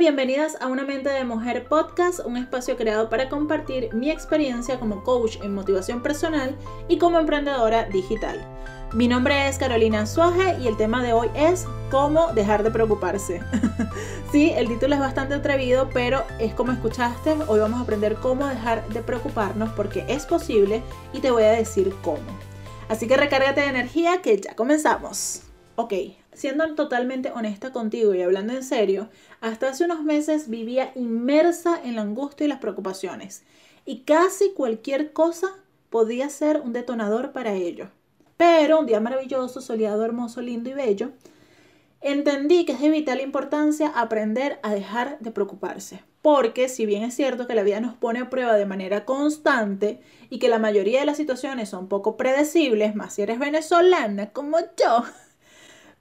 bienvenidas a Una Mente de Mujer Podcast, un espacio creado para compartir mi experiencia como coach en motivación personal y como emprendedora digital. Mi nombre es Carolina Suaje y el tema de hoy es cómo dejar de preocuparse. sí, el título es bastante atrevido, pero es como escuchaste, hoy vamos a aprender cómo dejar de preocuparnos porque es posible y te voy a decir cómo. Así que recárgate de energía que ya comenzamos. Ok, siendo totalmente honesta contigo y hablando en serio, hasta hace unos meses vivía inmersa en la angustia y las preocupaciones, y casi cualquier cosa podía ser un detonador para ello. Pero un día maravilloso, soleado, hermoso, lindo y bello, entendí que es de vital importancia aprender a dejar de preocuparse. Porque si bien es cierto que la vida nos pone a prueba de manera constante y que la mayoría de las situaciones son poco predecibles, más si eres venezolana como yo,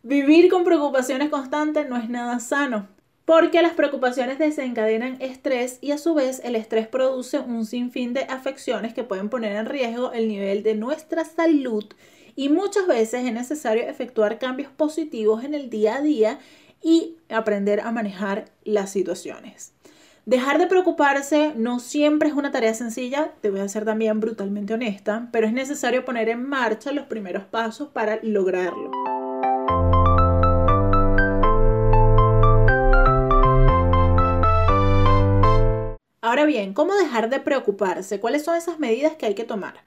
Vivir con preocupaciones constantes no es nada sano, porque las preocupaciones desencadenan estrés y a su vez el estrés produce un sinfín de afecciones que pueden poner en riesgo el nivel de nuestra salud y muchas veces es necesario efectuar cambios positivos en el día a día y aprender a manejar las situaciones. Dejar de preocuparse no siempre es una tarea sencilla, te voy a ser también brutalmente honesta, pero es necesario poner en marcha los primeros pasos para lograrlo. Bien, ¿cómo dejar de preocuparse? ¿Cuáles son esas medidas que hay que tomar?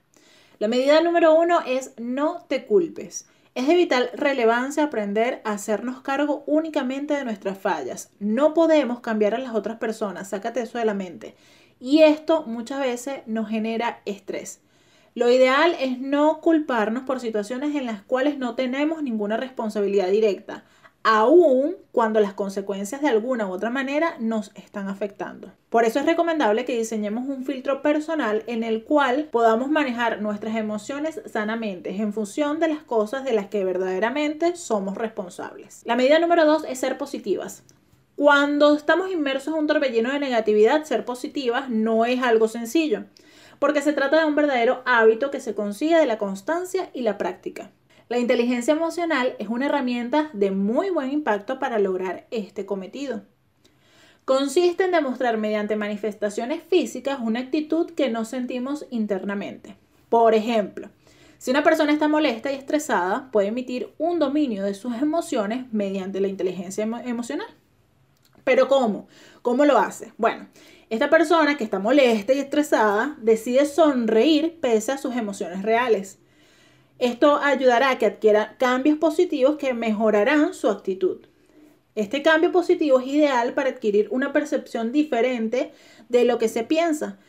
La medida número uno es no te culpes. Es de vital relevancia aprender a hacernos cargo únicamente de nuestras fallas. No podemos cambiar a las otras personas, sácate eso de la mente. Y esto muchas veces nos genera estrés. Lo ideal es no culparnos por situaciones en las cuales no tenemos ninguna responsabilidad directa aún cuando las consecuencias de alguna u otra manera nos están afectando. Por eso es recomendable que diseñemos un filtro personal en el cual podamos manejar nuestras emociones sanamente en función de las cosas de las que verdaderamente somos responsables. La medida número dos es ser positivas. Cuando estamos inmersos en un torbellino de negatividad, ser positivas no es algo sencillo, porque se trata de un verdadero hábito que se consigue de la constancia y la práctica. La inteligencia emocional es una herramienta de muy buen impacto para lograr este cometido. Consiste en demostrar mediante manifestaciones físicas una actitud que no sentimos internamente. Por ejemplo, si una persona está molesta y estresada, puede emitir un dominio de sus emociones mediante la inteligencia emocional. Pero ¿cómo? ¿Cómo lo hace? Bueno, esta persona que está molesta y estresada decide sonreír pese a sus emociones reales. Esto ayudará a que adquiera cambios positivos que mejorarán su actitud. Este cambio positivo es ideal para adquirir una percepción diferente de lo que se piensa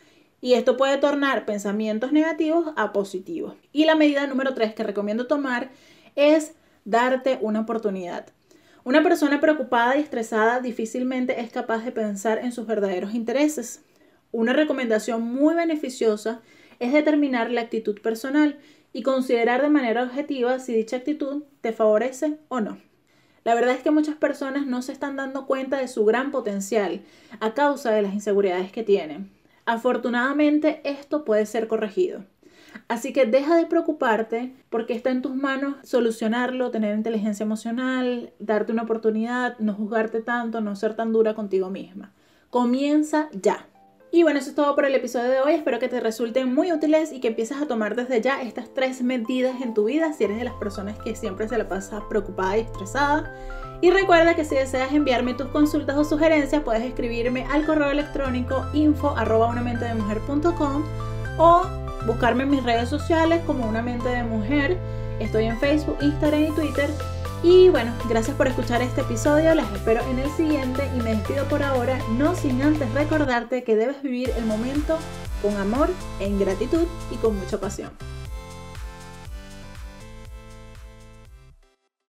y esto puede tornar pensamientos negativos a positivos. Y la medida número tres que recomiendo tomar es darte una oportunidad. Una persona preocupada y estresada difícilmente es capaz de pensar en sus verdaderos intereses. Una recomendación muy beneficiosa es determinar la actitud personal y considerar de manera objetiva si dicha actitud te favorece o no. La verdad es que muchas personas no se están dando cuenta de su gran potencial a causa de las inseguridades que tienen. Afortunadamente esto puede ser corregido. Así que deja de preocuparte porque está en tus manos solucionarlo, tener inteligencia emocional, darte una oportunidad, no juzgarte tanto, no ser tan dura contigo misma. Comienza ya. Y bueno, eso es todo por el episodio de hoy. Espero que te resulten muy útiles y que empieces a tomar desde ya estas tres medidas en tu vida si eres de las personas que siempre se la pasa preocupada y estresada. Y recuerda que si deseas enviarme tus consultas o sugerencias, puedes escribirme al correo electrónico info arroba o buscarme en mis redes sociales como una mente de mujer. Estoy en Facebook, Instagram y Twitter y bueno, gracias por escuchar este episodio, las espero en el siguiente y me despido por ahora, no sin antes recordarte que debes vivir el momento con amor, en gratitud y con mucha pasión.